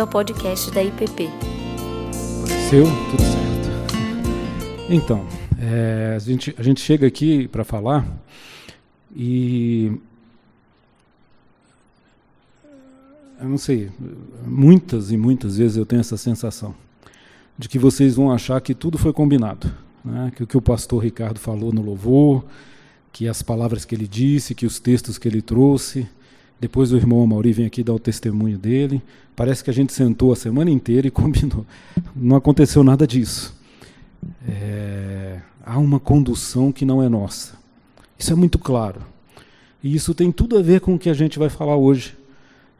bem-vindo ao podcast da IPP. Seu, tudo certo. Então, é, a, gente, a gente chega aqui para falar e. Eu não sei, muitas e muitas vezes eu tenho essa sensação de que vocês vão achar que tudo foi combinado. Né? Que o que o pastor Ricardo falou no louvor, que as palavras que ele disse, que os textos que ele trouxe, depois o irmão Mauri vem aqui dar o testemunho dele. Parece que a gente sentou a semana inteira e combinou. Não aconteceu nada disso. É, há uma condução que não é nossa. Isso é muito claro. E isso tem tudo a ver com o que a gente vai falar hoje.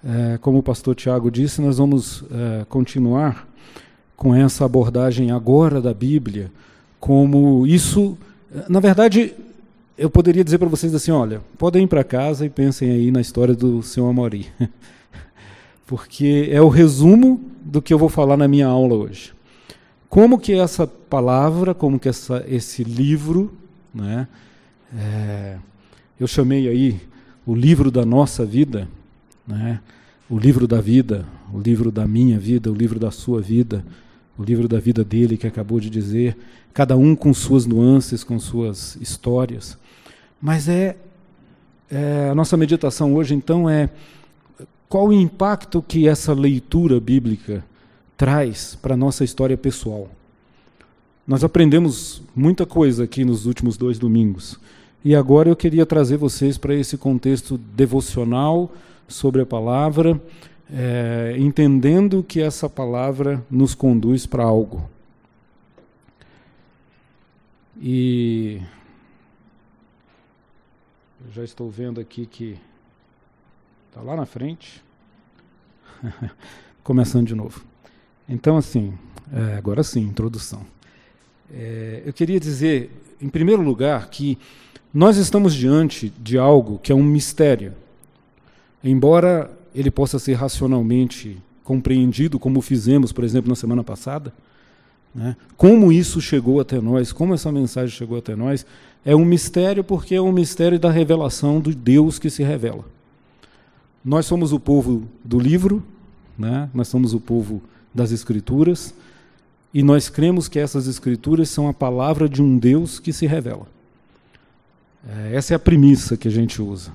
É, como o pastor Tiago disse, nós vamos é, continuar com essa abordagem agora da Bíblia, como isso. Na verdade, eu poderia dizer para vocês assim: olha, podem ir para casa e pensem aí na história do senhor Amori. Porque é o resumo do que eu vou falar na minha aula hoje. Como que essa palavra, como que essa, esse livro, né, é, eu chamei aí o livro da nossa vida, né, o livro da vida, o livro da minha vida, o livro da sua vida, o livro da vida dele que acabou de dizer, cada um com suas nuances, com suas histórias. Mas é, é, a nossa meditação hoje então é qual o impacto que essa leitura bíblica traz para a nossa história pessoal. Nós aprendemos muita coisa aqui nos últimos dois domingos. E agora eu queria trazer vocês para esse contexto devocional sobre a palavra, é, entendendo que essa palavra nos conduz para algo. E já estou vendo aqui que está lá na frente. Começando de novo. Então, assim, é, agora sim, introdução. É, eu queria dizer, em primeiro lugar, que nós estamos diante de algo que é um mistério. Embora ele possa ser racionalmente compreendido, como fizemos, por exemplo, na semana passada, né? como isso chegou até nós, como essa mensagem chegou até nós, é um mistério porque é um mistério da revelação do Deus que se revela. Nós somos o povo do livro, né? nós somos o povo das Escrituras, e nós cremos que essas Escrituras são a palavra de um Deus que se revela. É, essa é a premissa que a gente usa.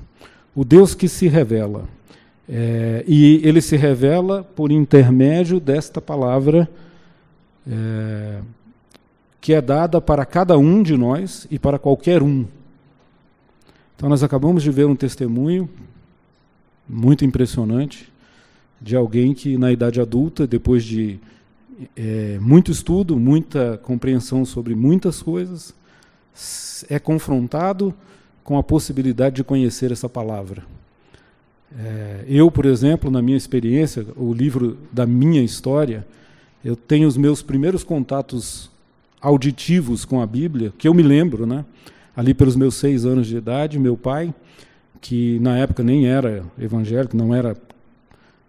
O Deus que se revela. É, e ele se revela por intermédio desta palavra. É, que é dada para cada um de nós e para qualquer um. Então, nós acabamos de ver um testemunho muito impressionante de alguém que, na idade adulta, depois de é, muito estudo, muita compreensão sobre muitas coisas, é confrontado com a possibilidade de conhecer essa palavra. É, eu, por exemplo, na minha experiência, o livro da minha história, eu tenho os meus primeiros contatos auditivos com a Bíblia, que eu me lembro, né? ali pelos meus seis anos de idade, meu pai, que na época nem era evangélico, não era.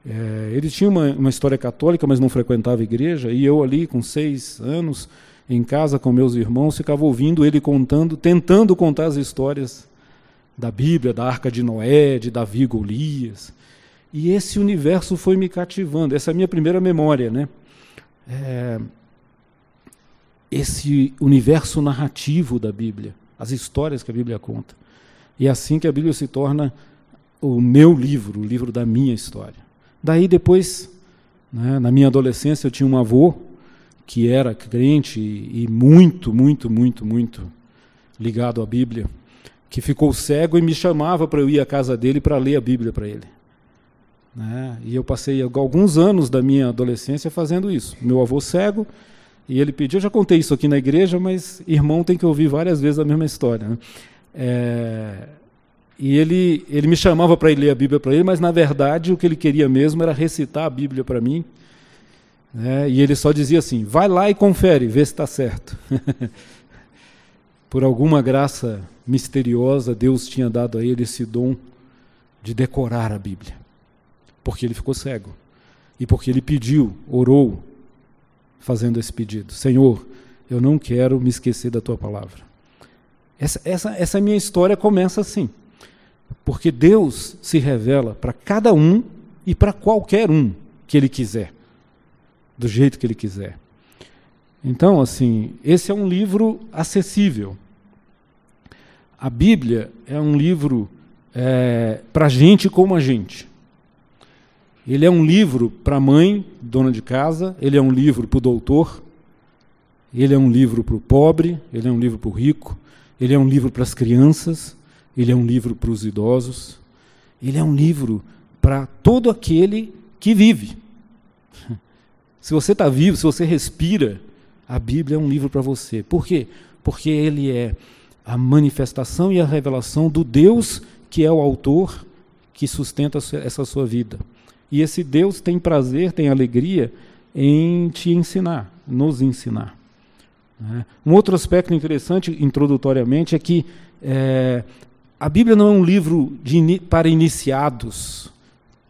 É, ele tinha uma, uma história católica, mas não frequentava igreja, e eu ali com seis anos, em casa com meus irmãos, ficava ouvindo ele contando, tentando contar as histórias da Bíblia, da Arca de Noé, de Davi e Golias. E esse universo foi me cativando, essa é a minha primeira memória, né? É, esse universo narrativo da Bíblia, as histórias que a Bíblia conta. E é assim que a Bíblia se torna o meu livro, o livro da minha história. Daí depois, né, na minha adolescência, eu tinha um avô que era crente e muito, muito, muito, muito ligado à Bíblia, que ficou cego e me chamava para eu ir à casa dele para ler a Bíblia para ele. Né? E eu passei alguns anos da minha adolescência fazendo isso. Meu avô cego, e ele pediu, eu já contei isso aqui na igreja, mas irmão tem que ouvir várias vezes a mesma história. Né? É, e ele, ele me chamava para ler a Bíblia para ele, mas na verdade o que ele queria mesmo era recitar a Bíblia para mim. Né? E ele só dizia assim: vai lá e confere, vê se está certo. Por alguma graça misteriosa, Deus tinha dado a ele esse dom de decorar a Bíblia, porque ele ficou cego e porque ele pediu, orou, fazendo esse pedido: Senhor, eu não quero me esquecer da tua palavra. Essa, essa, essa minha história começa assim. Porque Deus se revela para cada um e para qualquer um que Ele quiser. do jeito que ele quiser. Então, assim, esse é um livro acessível. A Bíblia é um livro é, para gente como a gente. Ele é um livro para a mãe, dona de casa, ele é um livro para o doutor, ele é um livro para o pobre, ele é um livro para o rico, ele é um livro para as crianças, ele é um livro para os idosos, ele é um livro para todo aquele que vive. Se você está vivo, se você respira, a Bíblia é um livro para você. Por quê? Porque ele é a manifestação e a revelação do Deus que é o autor que sustenta essa sua vida. E esse Deus tem prazer, tem alegria em te ensinar, nos ensinar. Né? Um outro aspecto interessante, introdutoriamente, é que é, a Bíblia não é um livro de, para iniciados,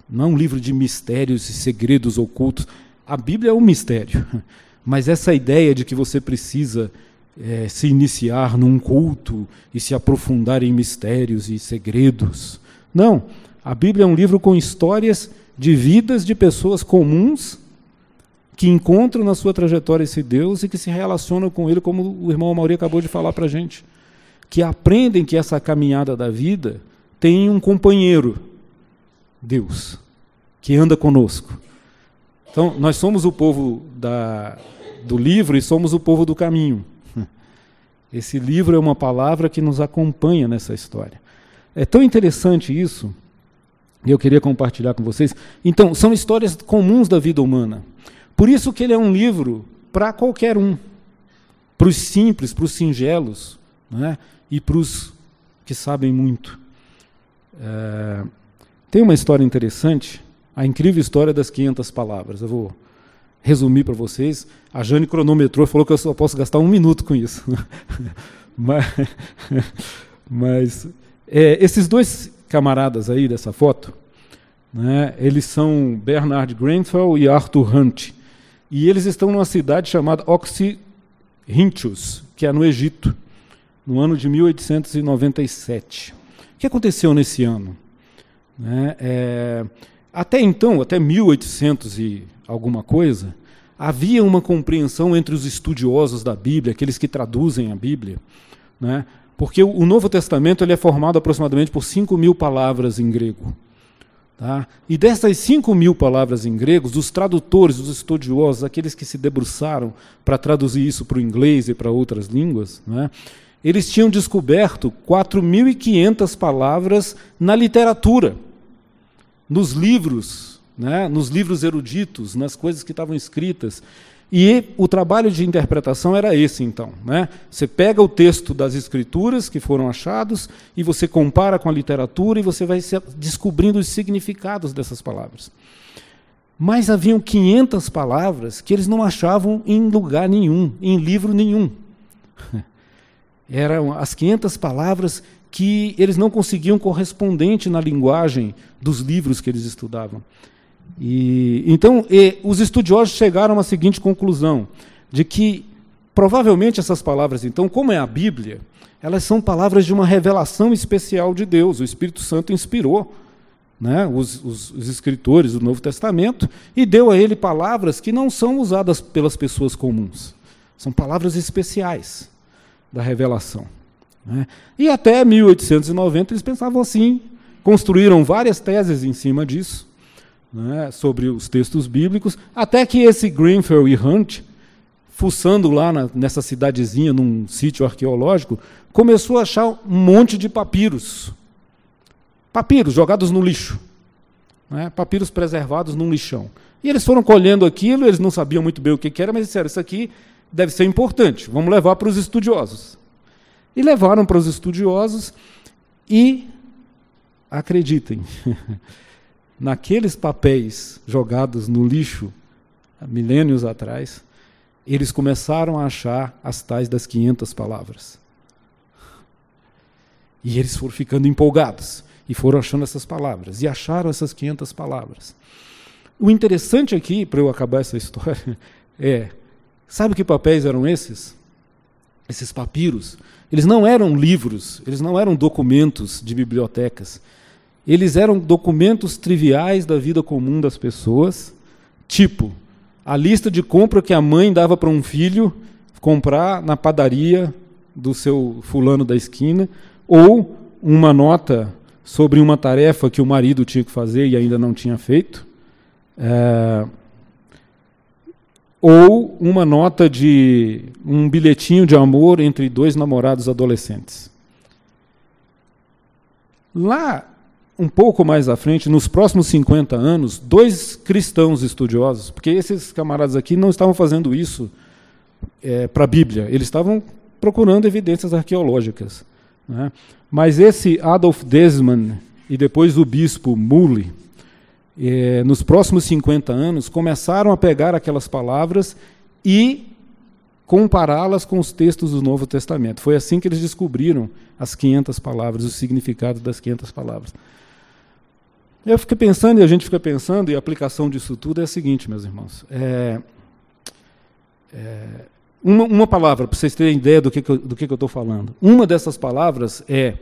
não é um livro de mistérios e segredos ocultos. A Bíblia é um mistério, mas essa ideia de que você precisa é, se iniciar num culto e se aprofundar em mistérios e segredos. Não, a Bíblia é um livro com histórias de vidas de pessoas comuns que encontram na sua trajetória esse Deus e que se relacionam com Ele, como o irmão Mauri acabou de falar para a gente. Que aprendem que essa caminhada da vida tem um companheiro, Deus, que anda conosco. Então, nós somos o povo da, do livro e somos o povo do caminho. Esse livro é uma palavra que nos acompanha nessa história. É tão interessante isso e eu queria compartilhar com vocês. Então, são histórias comuns da vida humana. Por isso que ele é um livro para qualquer um. Para os simples, para os singelos, né? e para os que sabem muito. É, tem uma história interessante, a incrível história das 500 palavras. Eu vou resumir para vocês. A Jane cronometrou falou que eu só posso gastar um minuto com isso. mas, mas é, esses dois camaradas aí dessa foto, né, eles são Bernard Grenfell e Arthur Hunt. E eles estão numa cidade chamada Oxyrhynchus, que é no Egito, no ano de 1897. O que aconteceu nesse ano? Né, é, até então, até 1800 e alguma coisa, havia uma compreensão entre os estudiosos da Bíblia, aqueles que traduzem a Bíblia, né, porque o Novo Testamento ele é formado aproximadamente por 5 mil palavras em grego. Tá? E dessas 5 mil palavras em grego, os tradutores, os estudiosos, aqueles que se debruçaram para traduzir isso para o inglês e para outras línguas, né, eles tinham descoberto 4.500 palavras na literatura, nos livros, né, nos livros eruditos, nas coisas que estavam escritas. E o trabalho de interpretação era esse, então. Né? Você pega o texto das escrituras que foram achados e você compara com a literatura e você vai descobrindo os significados dessas palavras. Mas haviam 500 palavras que eles não achavam em lugar nenhum, em livro nenhum. Eram as 500 palavras que eles não conseguiam correspondente na linguagem dos livros que eles estudavam. E, então, e, os estudiosos chegaram à seguinte conclusão: de que provavelmente essas palavras, então, como é a Bíblia, elas são palavras de uma revelação especial de Deus. O Espírito Santo inspirou né, os, os, os, escritores do Novo Testamento e deu a ele palavras que não são usadas pelas pessoas comuns. São palavras especiais da revelação. Né? E até 1890 eles pensavam assim, construíram várias teses em cima disso né, sobre os textos bíblicos, até que esse Greenfield e Hunt, fuçando lá na, nessa cidadezinha, num sítio arqueológico, começou a achar um monte de papiros. Papiros jogados no lixo. Né, papiros preservados num lixão. E eles foram colhendo aquilo, eles não sabiam muito bem o que, que era, mas disseram: Isso aqui deve ser importante, vamos levar para os estudiosos. E levaram para os estudiosos e, acreditem, naqueles papéis jogados no lixo milênios atrás, eles começaram a achar as tais das 500 palavras. E eles foram ficando empolgados e foram achando essas palavras e acharam essas 500 palavras. O interessante aqui, para eu acabar essa história, é: sabe que papéis eram esses? Esses papiros. Eles não eram livros, eles não eram documentos de bibliotecas. Eles eram documentos triviais da vida comum das pessoas, tipo a lista de compra que a mãe dava para um filho comprar na padaria do seu fulano da esquina, ou uma nota sobre uma tarefa que o marido tinha que fazer e ainda não tinha feito, é, ou uma nota de um bilhetinho de amor entre dois namorados adolescentes. Lá, um pouco mais à frente, nos próximos 50 anos, dois cristãos estudiosos, porque esses camaradas aqui não estavam fazendo isso é, para a Bíblia, eles estavam procurando evidências arqueológicas. Né? Mas esse Adolf Desman e depois o bispo Mully, é, nos próximos 50 anos, começaram a pegar aquelas palavras e compará-las com os textos do Novo Testamento. Foi assim que eles descobriram as 500 palavras, o significado das 500 palavras. Eu fiquei pensando, e a gente fica pensando, e a aplicação disso tudo é a seguinte, meus irmãos. É, é, uma, uma, palavra, para vocês terem ideia do que, que eu, do que, que estou falando. Uma dessas palavras é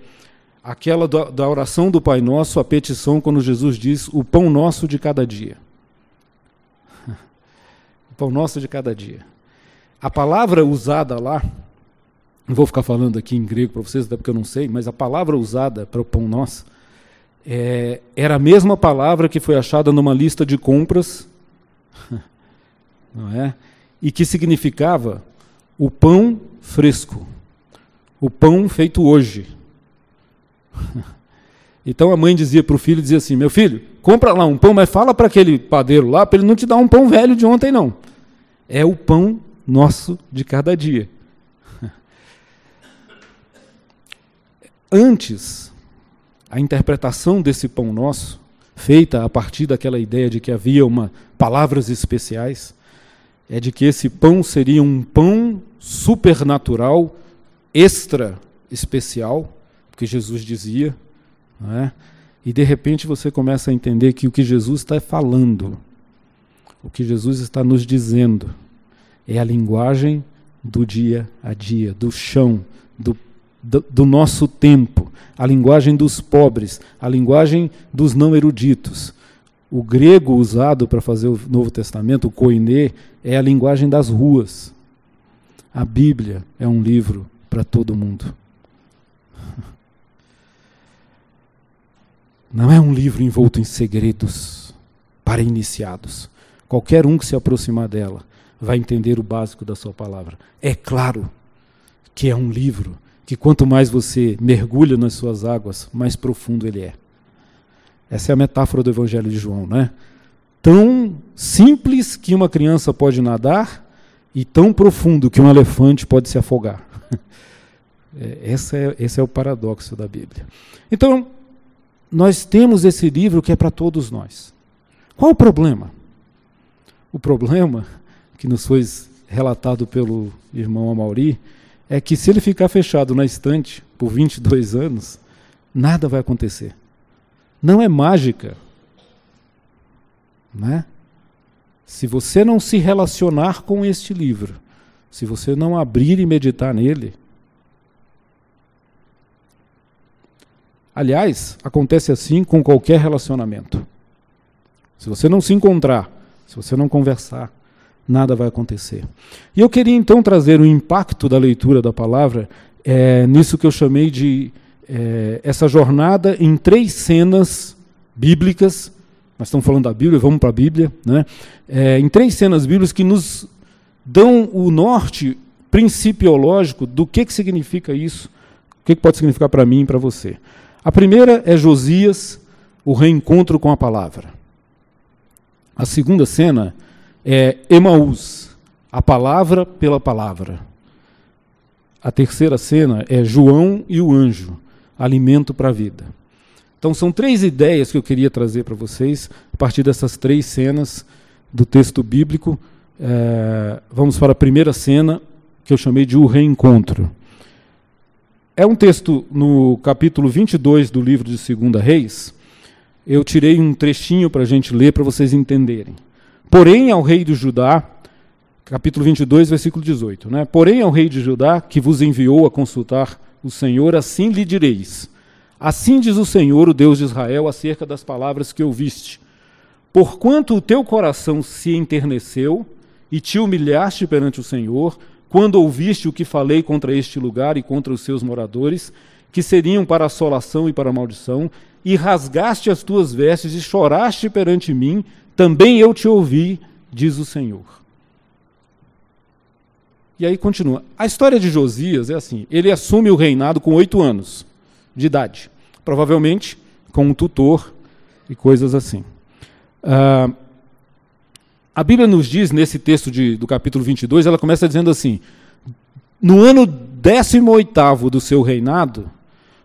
aquela da, da oração do Pai Nosso, a petição, quando Jesus diz: O pão nosso de cada dia. o pão nosso de cada dia. A palavra usada lá, não vou ficar falando aqui em grego para vocês, até porque eu não sei, mas a palavra usada para o pão nosso é, era a mesma palavra que foi achada numa lista de compras, não é? E que significava o pão fresco, o pão feito hoje. Então a mãe dizia para o filho, dizia assim, meu filho, compra lá um pão, mas fala para aquele padeiro lá, para ele não te dar um pão velho de ontem não. É o pão nosso de cada dia. Antes, a interpretação desse pão nosso, feita a partir daquela ideia de que havia uma palavras especiais, é de que esse pão seria um pão supernatural, extra especial, porque Jesus dizia, é? e de repente você começa a entender que o que Jesus está falando, o que Jesus está nos dizendo, é a linguagem do dia a dia, do chão, do, do, do nosso tempo, a linguagem dos pobres, a linguagem dos não eruditos. O grego usado para fazer o Novo Testamento, o koiné, é a linguagem das ruas. A Bíblia é um livro para todo mundo. Não é um livro envolto em segredos para iniciados. Qualquer um que se aproximar dela vai entender o básico da sua palavra. É claro que é um livro que quanto mais você mergulha nas suas águas, mais profundo ele é. Essa é a metáfora do Evangelho de João, né? Tão simples que uma criança pode nadar e tão profundo que um elefante pode se afogar. É, esse, é, esse é o paradoxo da Bíblia. Então, nós temos esse livro que é para todos nós. Qual o problema? O problema, que nos foi relatado pelo irmão Amauri, é que se ele ficar fechado na estante por 22 anos, nada vai acontecer. Não é mágica. Né? Se você não se relacionar com este livro, se você não abrir e meditar nele, aliás, acontece assim com qualquer relacionamento. Se você não se encontrar, se você não conversar, nada vai acontecer. E eu queria então trazer o impacto da leitura da palavra é, nisso que eu chamei de é, essa jornada em três cenas bíblicas. Nós estamos falando da Bíblia, vamos para a Bíblia, né? É, em três cenas bíblicas que nos dão o norte principiológico do que, que significa isso, o que, que pode significar para mim e para você. A primeira é Josias, o reencontro com a palavra. A segunda cena é Emaús, a palavra pela palavra. A terceira cena é João e o anjo, alimento para a vida. Então são três ideias que eu queria trazer para vocês a partir dessas três cenas do texto bíblico. É, vamos para a primeira cena que eu chamei de o reencontro. É um texto no capítulo 22 do livro de Segunda Reis. Eu tirei um trechinho para a gente ler para vocês entenderem. Porém, ao rei de Judá, capítulo 22, versículo 18, né? Porém, ao rei de Judá, que vos enviou a consultar o Senhor, assim lhe direis: Assim diz o Senhor, o Deus de Israel, acerca das palavras que ouviste. Porquanto o teu coração se enterneceu e te humilhaste perante o Senhor, quando ouviste o que falei contra este lugar e contra os seus moradores, que seriam para assolação e para maldição, e rasgaste as tuas vestes e choraste perante mim, também eu te ouvi, diz o Senhor. E aí continua. A história de Josias é assim: ele assume o reinado com oito anos de idade, provavelmente com um tutor e coisas assim. Uh, a Bíblia nos diz, nesse texto de, do capítulo 22, ela começa dizendo assim: no ano 18 do seu reinado,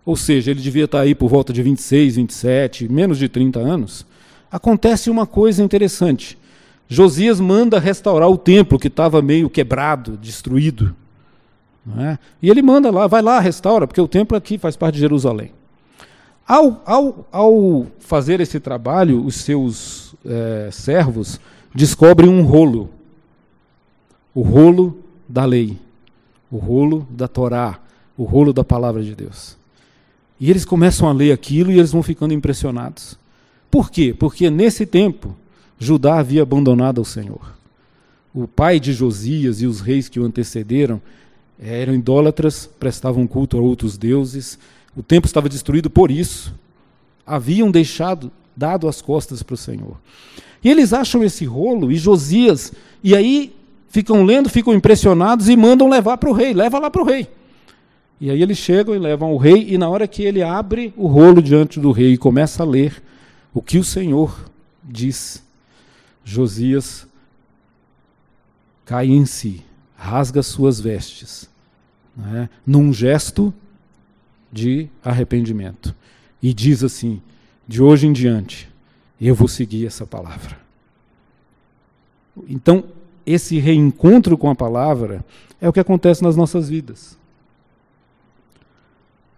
ou seja, ele devia estar aí por volta de 26, 27, menos de 30 anos, acontece uma coisa interessante. Josias manda restaurar o templo que estava meio quebrado, destruído. É? E ele manda lá, vai lá, restaura, porque o templo aqui faz parte de Jerusalém. Ao, ao, ao fazer esse trabalho, os seus é, servos descobrem um rolo o rolo da lei, o rolo da Torá, o rolo da palavra de Deus. E eles começam a ler aquilo e eles vão ficando impressionados. Por quê? Porque nesse tempo Judá havia abandonado ao Senhor. O pai de Josias e os reis que o antecederam eram idólatras, prestavam culto a outros deuses. O templo estava destruído por isso. Haviam deixado, dado as costas para o Senhor. E eles acham esse rolo, e Josias, e aí ficam lendo, ficam impressionados e mandam levar para o rei, leva lá para o rei. E aí eles chegam e levam ao rei, e na hora que ele abre o rolo diante do rei e começa a ler o que o Senhor diz, Josias cai em si, rasga suas vestes, né, num gesto de arrependimento. E diz assim: de hoje em diante, eu vou seguir essa palavra. Então, esse reencontro com a palavra é o que acontece nas nossas vidas.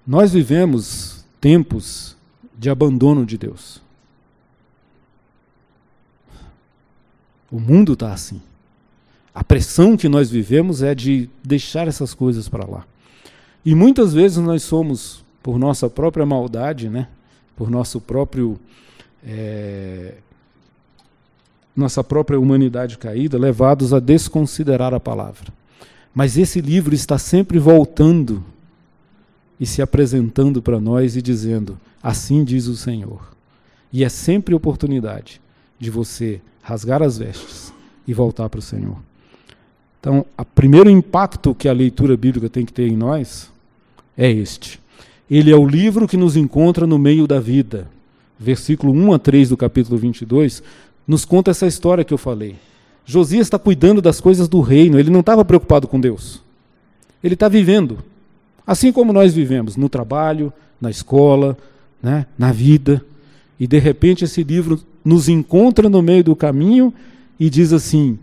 Nós vivemos tempos de abandono de Deus. O mundo está assim. A pressão que nós vivemos é de deixar essas coisas para lá. E muitas vezes nós somos, por nossa própria maldade, né, por nosso próprio é, nossa própria humanidade caída, levados a desconsiderar a palavra. Mas esse livro está sempre voltando e se apresentando para nós e dizendo: Assim diz o Senhor. E é sempre oportunidade de você rasgar as vestes e voltar para o Senhor. Então, o primeiro impacto que a leitura bíblica tem que ter em nós é este. Ele é o livro que nos encontra no meio da vida. Versículo 1 a 3 do capítulo 22 nos conta essa história que eu falei. Josias está cuidando das coisas do reino, ele não estava preocupado com Deus. Ele está vivendo, assim como nós vivemos, no trabalho, na escola, né, na vida. E de repente esse livro nos encontra no meio do caminho e diz assim: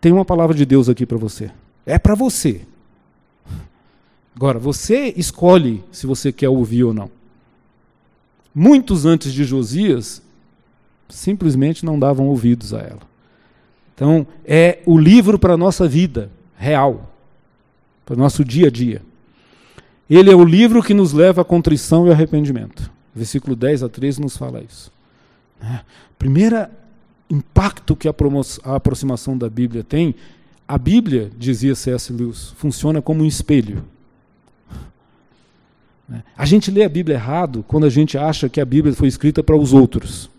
tem uma palavra de Deus aqui para você. É para você. Agora, você escolhe se você quer ouvir ou não. Muitos antes de Josias simplesmente não davam ouvidos a ela. Então, é o livro para a nossa vida real, para o nosso dia a dia. Ele é o livro que nos leva à contrição e arrependimento. Versículo 10 a 13 nos fala isso. Né? Primeiro impacto que a, a aproximação da Bíblia tem, a Bíblia, dizia C.S. Lewis, funciona como um espelho. Né? A gente lê a Bíblia errado quando a gente acha que a Bíblia foi escrita para os outros.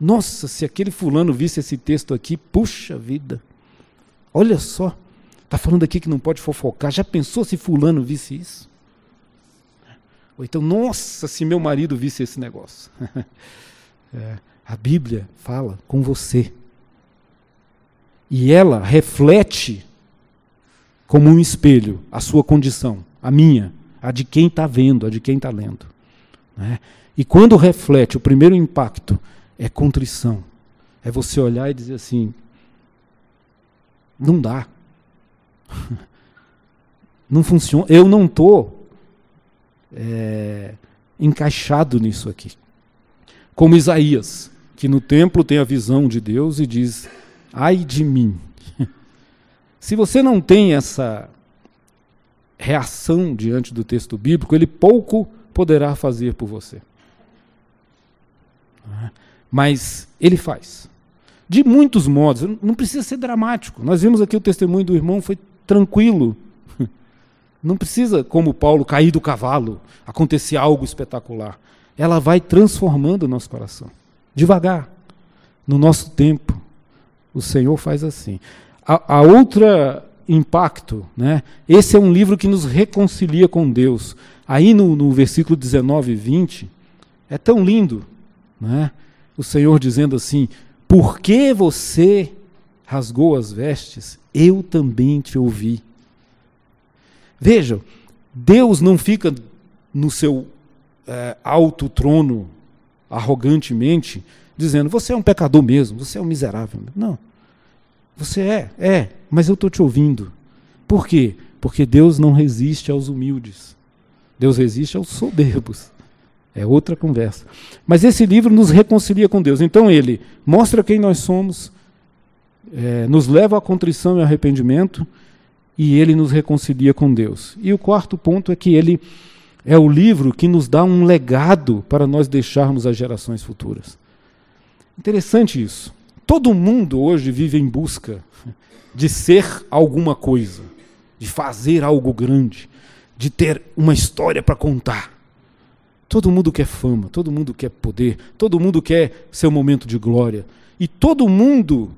Nossa, se aquele fulano visse esse texto aqui, puxa vida. Olha só, está falando aqui que não pode fofocar. Já pensou se fulano visse isso? Ou então, nossa, se meu marido visse esse negócio. é, a Bíblia fala com você. E ela reflete como um espelho a sua condição, a minha, a de quem está vendo, a de quem está lendo. Né? E quando reflete, o primeiro impacto é contrição. É você olhar e dizer assim: não dá. Não funciona. Eu não estou é, encaixado nisso aqui. Como Isaías, que no templo tem a visão de Deus e diz: ai de mim. Se você não tem essa reação diante do texto bíblico, ele pouco poderá fazer por você. mas ele faz. De muitos modos, não precisa ser dramático. Nós vimos aqui o testemunho do irmão, foi tranquilo. Não precisa, como Paulo, cair do cavalo, acontecer algo espetacular. Ela vai transformando o nosso coração, devagar, no nosso tempo. O Senhor faz assim. A, a outra impacto, né? Esse é um livro que nos reconcilia com Deus. Aí no, no versículo 19 e 20, é tão lindo, né? O Senhor dizendo assim: Por que você rasgou as vestes? Eu também te ouvi. Veja, Deus não fica no seu é, alto trono, arrogantemente, dizendo: Você é um pecador mesmo, você é um miserável. Não. Você é, é, mas eu estou te ouvindo. Por quê? Porque Deus não resiste aos humildes. Deus resiste aos soberbos. É outra conversa. Mas esse livro nos reconcilia com Deus. Então ele mostra quem nós somos, é, nos leva à contrição e arrependimento, e ele nos reconcilia com Deus. E o quarto ponto é que ele é o livro que nos dá um legado para nós deixarmos às gerações futuras. Interessante isso. Todo mundo hoje vive em busca de ser alguma coisa, de fazer algo grande, de ter uma história para contar. Todo mundo quer fama, todo mundo quer poder, todo mundo quer seu momento de glória. E todo mundo,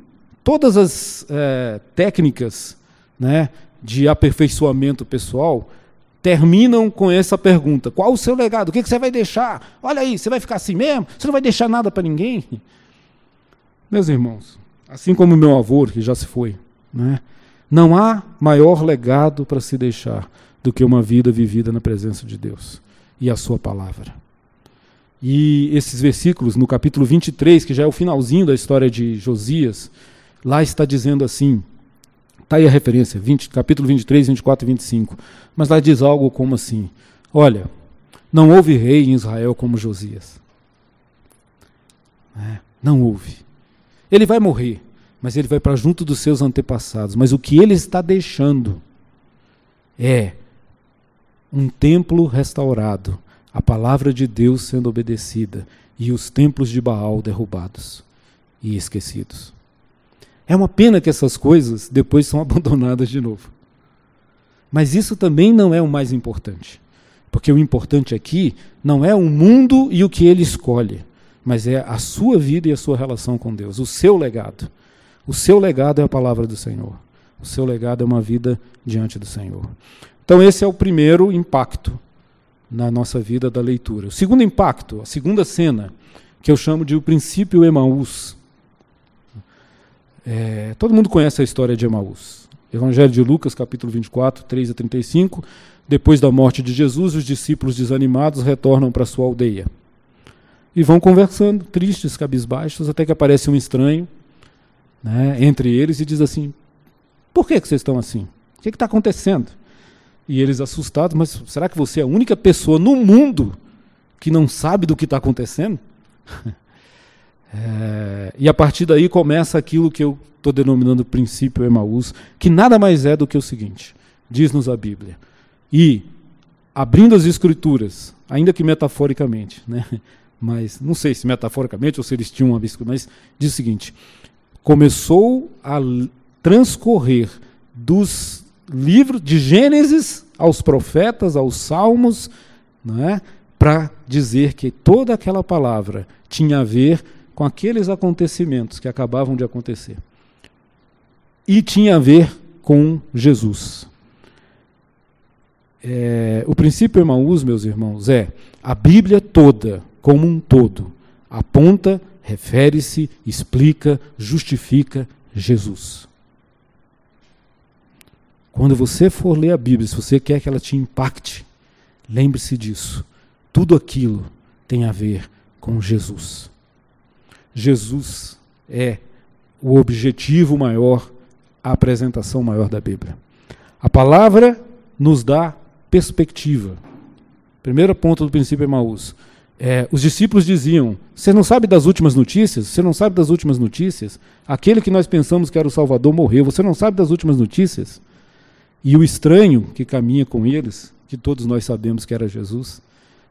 todas as é, técnicas né, de aperfeiçoamento pessoal terminam com essa pergunta: qual o seu legado? O que, você vai deixar? Olha aí, você vai ficar assim mesmo? Você não vai deixar nada para ninguém? Meus irmãos, assim como meu avô, que já se foi, né, não há maior legado para se deixar do que uma vida vivida na presença de Deus e a Sua palavra. E esses versículos, no capítulo 23, que já é o finalzinho da história de Josias, lá está dizendo assim: Está aí a referência, 20, capítulo 23, 24 e 25. Mas lá diz algo como assim: Olha, não houve rei em Israel como Josias. É, não houve. Ele vai morrer, mas ele vai para junto dos seus antepassados. Mas o que ele está deixando é um templo restaurado, a palavra de Deus sendo obedecida e os templos de Baal derrubados e esquecidos. É uma pena que essas coisas depois são abandonadas de novo. Mas isso também não é o mais importante. Porque o importante aqui não é o mundo e o que ele escolhe, mas é a sua vida e a sua relação com Deus, o seu legado. O seu legado é a palavra do Senhor. O seu legado é uma vida diante do Senhor. Então, esse é o primeiro impacto na nossa vida da leitura. O segundo impacto, a segunda cena, que eu chamo de o princípio Emaús. É, todo mundo conhece a história de Emaús. Evangelho de Lucas, capítulo 24, 3 a 35. Depois da morte de Jesus, os discípulos desanimados retornam para sua aldeia. E vão conversando, tristes, cabisbaixos, até que aparece um estranho né, entre eles e diz assim: Por que, que vocês estão assim? O que está acontecendo? E eles assustados, mas será que você é a única pessoa no mundo que não sabe do que está acontecendo? É, e a partir daí começa aquilo que eu estou denominando princípio Emaús, que nada mais é do que o seguinte: diz-nos a Bíblia. E, abrindo as Escrituras, ainda que metaforicamente, né? mas não sei se metaforicamente ou se eles tinham uma mas diz o seguinte: começou a transcorrer dos livros de Gênesis aos profetas, aos salmos, né? para dizer que toda aquela palavra tinha a ver com aqueles acontecimentos que acabavam de acontecer. E tinha a ver com Jesus. É, o princípio Emaús, meus irmãos, é a Bíblia toda, como um todo, aponta, refere-se, explica, justifica Jesus. Quando você for ler a Bíblia, se você quer que ela te impacte, lembre-se disso. Tudo aquilo tem a ver com Jesus. Jesus é o objetivo maior, a apresentação maior da Bíblia. A palavra nos dá perspectiva. Primeiro ponto do princípio Emaús. É, os discípulos diziam: Você não sabe das últimas notícias? Você não sabe das últimas notícias? Aquele que nós pensamos que era o Salvador morreu. Você não sabe das últimas notícias? E o estranho que caminha com eles, que todos nós sabemos que era Jesus,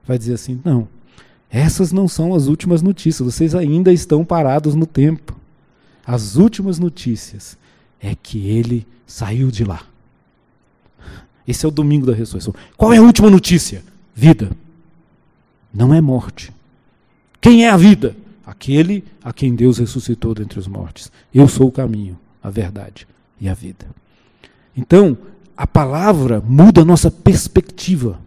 vai dizer assim: Não, Essas não são as últimas notícias, vocês ainda estão parados no tempo. As últimas notícias é que ele saiu de lá. Esse é o domingo da ressurreição. Qual é a última notícia? Vida. Não é morte. Quem é a vida? Aquele a quem Deus ressuscitou dentre os mortos. Eu sou o caminho, a verdade e a vida. Então, a palavra muda a nossa perspectiva.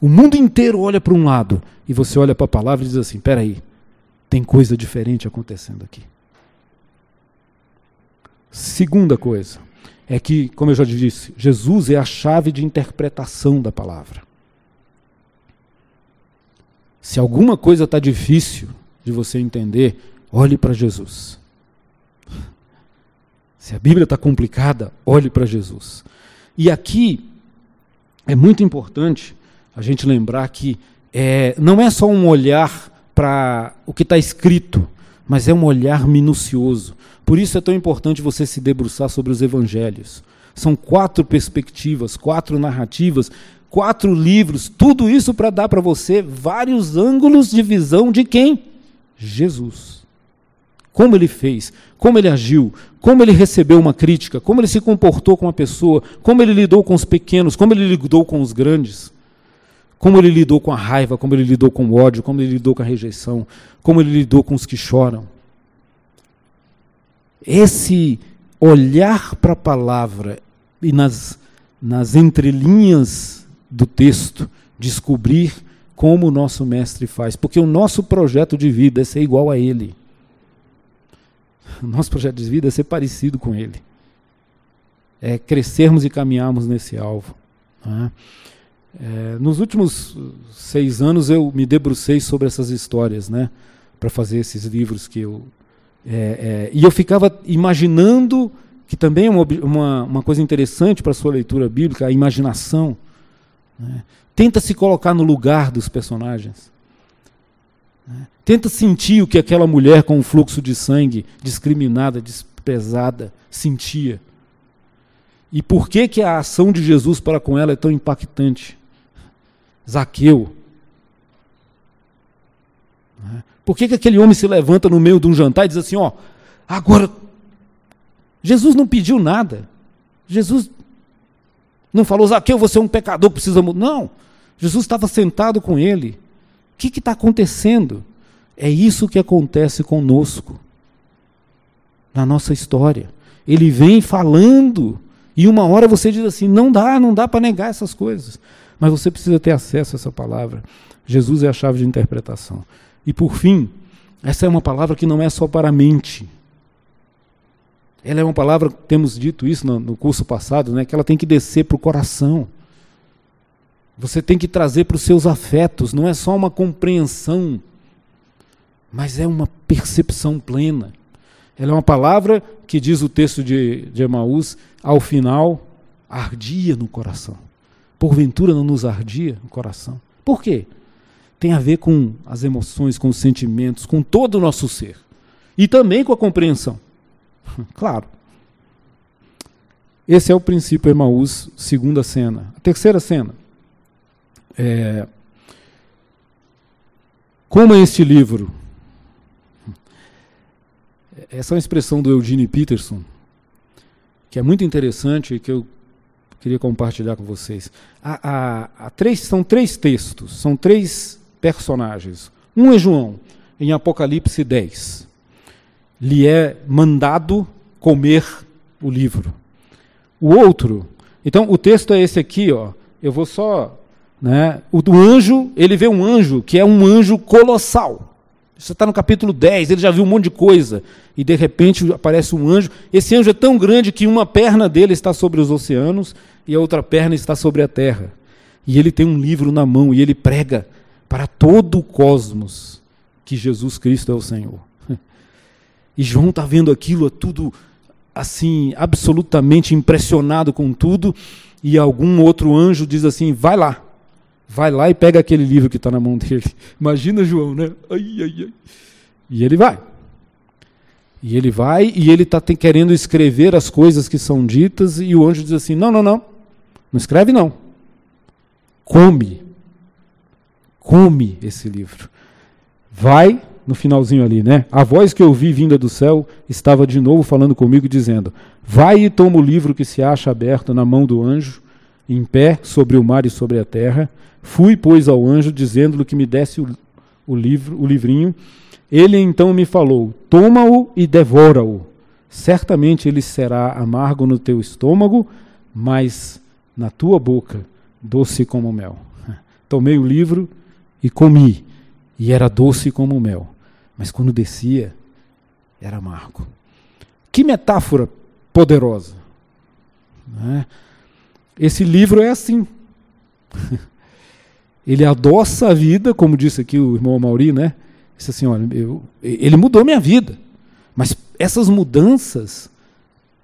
O mundo inteiro olha para um lado e você olha para a palavra e diz assim: peraí, tem coisa diferente acontecendo aqui. Segunda coisa é que, como eu já disse, Jesus é a chave de interpretação da palavra. Se alguma coisa está difícil de você entender, olhe para Jesus. Se a Bíblia está complicada, olhe para Jesus. E aqui é muito importante a gente lembrar que é, não é só um olhar para o que está escrito, mas é um olhar minucioso. Por isso é tão importante você se debruçar sobre os evangelhos. São quatro perspectivas, quatro narrativas, quatro livros, tudo isso para dar para você vários ângulos de visão de quem? Jesus. Como ele fez, como ele agiu, como ele recebeu uma crítica, como ele se comportou com a pessoa, como ele lidou com os pequenos, como ele lidou com os grandes. Como ele lidou com a raiva, como ele lidou com o ódio, como ele lidou com a rejeição, como ele lidou com os que choram. Esse olhar para a palavra e nas, nas entrelinhas do texto, descobrir como o nosso mestre faz, porque o nosso projeto de vida é ser igual a ele. O nosso projeto de vida é ser parecido com ele. É crescermos e caminharmos nesse alvo. Né? É, nos últimos seis anos eu me debrucei sobre essas histórias, né, para fazer esses livros que eu é, é, e eu ficava imaginando que também é uma, uma, uma coisa interessante para a sua leitura bíblica, a imaginação. Né? Tenta se colocar no lugar dos personagens. Né? Tenta sentir o que aquela mulher com um fluxo de sangue, discriminada, desprezada, sentia. E por que, que a ação de Jesus para com ela é tão impactante? Zaqueu. Né? Por que, que aquele homem se levanta no meio de um jantar e diz assim: ó, agora. Jesus não pediu nada. Jesus não falou, Zaqueu, você é um pecador, precisa mudar. Não. Jesus estava sentado com ele. O que está acontecendo? É isso que acontece conosco, na nossa história. Ele vem falando, e uma hora você diz assim: não dá, não dá para negar essas coisas. Mas você precisa ter acesso a essa palavra. Jesus é a chave de interpretação. E por fim, essa é uma palavra que não é só para a mente. Ela é uma palavra, temos dito isso no, no curso passado, né, que ela tem que descer para o coração. Você tem que trazer para os seus afetos, não é só uma compreensão, mas é uma percepção plena. Ela é uma palavra que diz o texto de, de Emaús, ao final, ardia no coração porventura não nos ardia o coração? Por quê? Tem a ver com as emoções, com os sentimentos, com todo o nosso ser. E também com a compreensão. Claro. Esse é o princípio Emaús, segunda cena. A terceira cena. É, como é este livro? Essa é uma expressão do Eugene Peterson, que é muito interessante que eu queria compartilhar com vocês. Há, há, há três, são três textos, são três personagens. Um é João, em Apocalipse 10. Lhe é mandado comer o livro. O outro, então o texto é esse aqui, ó. Eu vou só, né? O do anjo, ele vê um anjo que é um anjo colossal. Você está no capítulo 10, ele já viu um monte de coisa. E de repente aparece um anjo. Esse anjo é tão grande que uma perna dele está sobre os oceanos e a outra perna está sobre a terra. E ele tem um livro na mão e ele prega para todo o cosmos que Jesus Cristo é o Senhor. E João está vendo aquilo, é tudo assim, absolutamente impressionado com tudo. E algum outro anjo diz assim: vai lá, vai lá e pega aquele livro que está na mão dele. Imagina João, né? Ai, ai, ai. E ele vai. E ele vai e ele está querendo escrever as coisas que são ditas, e o anjo diz assim: não, não, não. Não escreve, não. Come. come esse livro. Vai, no finalzinho ali, né? A voz que eu vi vinda do céu estava de novo falando comigo, dizendo: Vai e toma o livro que se acha aberto na mão do anjo, em pé, sobre o mar e sobre a terra. Fui, pois, ao anjo, dizendo-lhe que me desse o, o livro, o livrinho. Ele então me falou: Toma-o e devora-o. Certamente ele será amargo no teu estômago, mas na tua boca doce como mel. Tomei o livro e comi, e era doce como mel, mas quando descia, era amargo. Que metáfora poderosa! Né? Esse livro é assim. Ele adoça a vida, como disse aqui o irmão Mauri, né? Disse assim: olha, eu, ele mudou minha vida. Mas essas mudanças,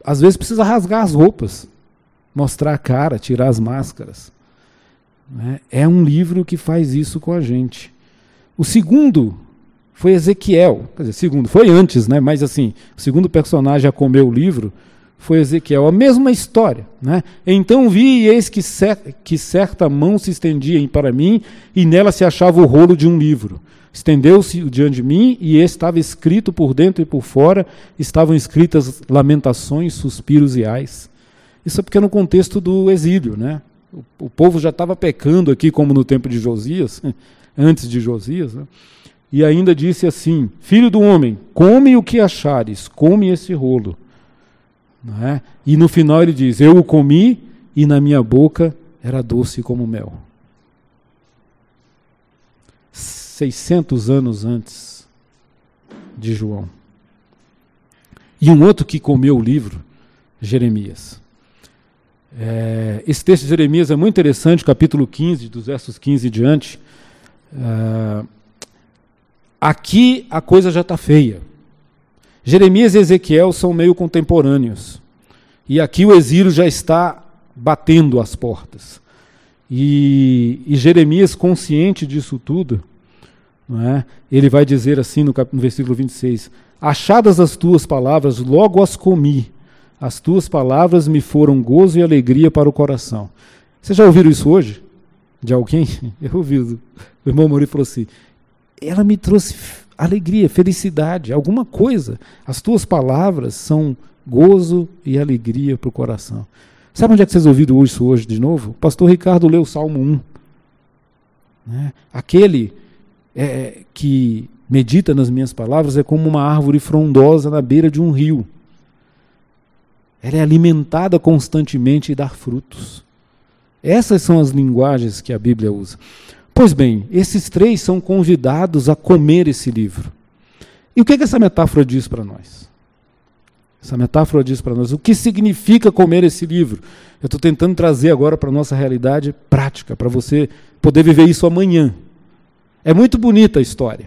às vezes precisa rasgar as roupas, mostrar a cara, tirar as máscaras. Né? É um livro que faz isso com a gente. O segundo foi Ezequiel. Quer dizer, segundo, foi antes, né? mas assim, o segundo personagem a comer o livro foi Ezequiel. A mesma história. Né? Então vi e eis que, cer que certa mão se estendia para mim, e nela se achava o rolo de um livro. Estendeu-se diante de mim, e estava escrito por dentro e por fora, estavam escritas lamentações, suspiros e ais. Isso é porque no contexto do exílio, né? O, o povo já estava pecando aqui, como no tempo de Josias, antes de Josias, né? E ainda disse assim: Filho do homem, come o que achares, come esse rolo. É? E no final ele diz: Eu o comi e na minha boca era doce como mel. 600 anos antes de João. E um outro que comeu o livro, Jeremias. É, esse texto de Jeremias é muito interessante, capítulo 15, dos versos 15 e diante. É, aqui a coisa já está feia. Jeremias e Ezequiel são meio contemporâneos. E aqui o exílio já está batendo as portas. E, e Jeremias, consciente disso tudo, é? ele vai dizer assim no, no versículo 26: Achadas as tuas palavras, logo as comi as tuas palavras me foram gozo e alegria para o coração. Vocês já ouviram isso hoje? De alguém? Eu ouvi. O irmão Mori falou assim: ela me trouxe alegria, felicidade, alguma coisa. As tuas palavras são gozo e alegria para o coração. Sabe onde é que vocês ouviram isso hoje de novo? O pastor Ricardo leu o Salmo 1. Né? Aquele é, que medita nas minhas palavras é como uma árvore frondosa na beira de um rio ela é alimentada constantemente e dá frutos. Essas são as linguagens que a Bíblia usa. Pois bem, esses três são convidados a comer esse livro. E o que, que essa metáfora diz para nós? Essa metáfora diz para nós o que significa comer esse livro. Eu estou tentando trazer agora para a nossa realidade prática, para você poder viver isso amanhã. É muito bonita a história.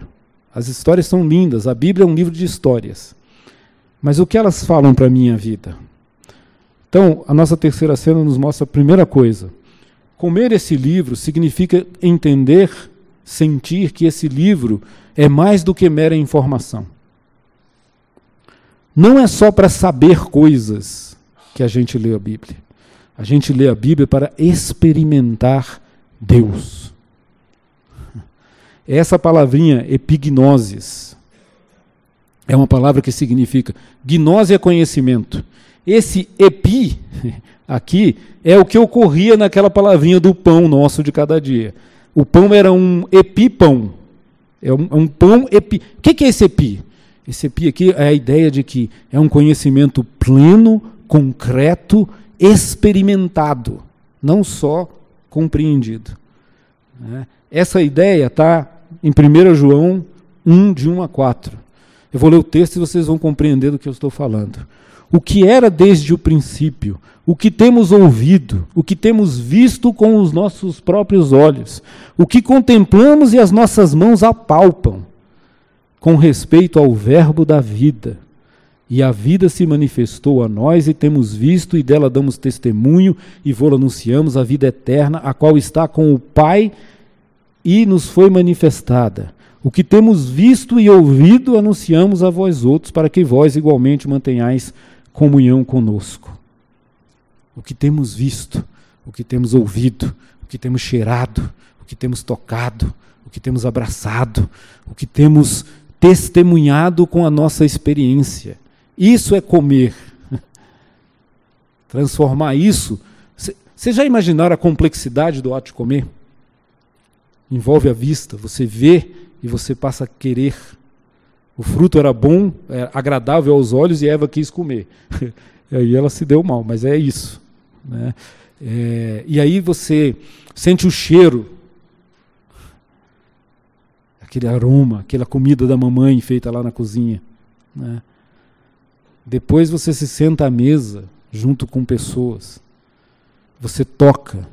As histórias são lindas, a Bíblia é um livro de histórias. Mas o que elas falam para a minha vida? Então, a nossa terceira cena nos mostra a primeira coisa. Comer esse livro significa entender, sentir que esse livro é mais do que mera informação. Não é só para saber coisas que a gente lê a Bíblia. A gente lê a Bíblia para experimentar Deus. Essa palavrinha epignosis é uma palavra que significa gnose é conhecimento esse epi aqui é o que ocorria naquela palavrinha do pão nosso de cada dia. O pão era um epipão. É um, é um pão epi. O que, é esse epi? Esse epi aqui é a ideia de que é um conhecimento pleno, concreto, experimentado, não só compreendido. Né? Essa ideia está em 1 João 1, de 1 a 4. Eu vou ler o texto e vocês vão compreender do que eu estou falando o que era desde o princípio, o que temos ouvido, o que temos visto com os nossos próprios olhos, o que contemplamos e as nossas mãos apalpam, com respeito ao Verbo da vida. E a vida se manifestou a nós e temos visto e dela damos testemunho e vou anunciamos a vida eterna, a qual está com o Pai e nos foi manifestada. O que temos visto e ouvido anunciamos a vós outros, para que vós igualmente mantenhais comunhão conosco. O que temos visto, o que temos ouvido, o que temos cheirado, o que temos tocado, o que temos abraçado, o que temos testemunhado com a nossa experiência. Isso é comer. Transformar isso. Você já imaginaram a complexidade do ato de comer? Envolve a vista, você vê e você passa a querer. O fruto era bom, é agradável aos olhos e Eva quis comer. e aí ela se deu mal, mas é isso. Né? É, e aí você sente o cheiro, aquele aroma, aquela comida da mamãe feita lá na cozinha. Né? Depois você se senta à mesa junto com pessoas. Você toca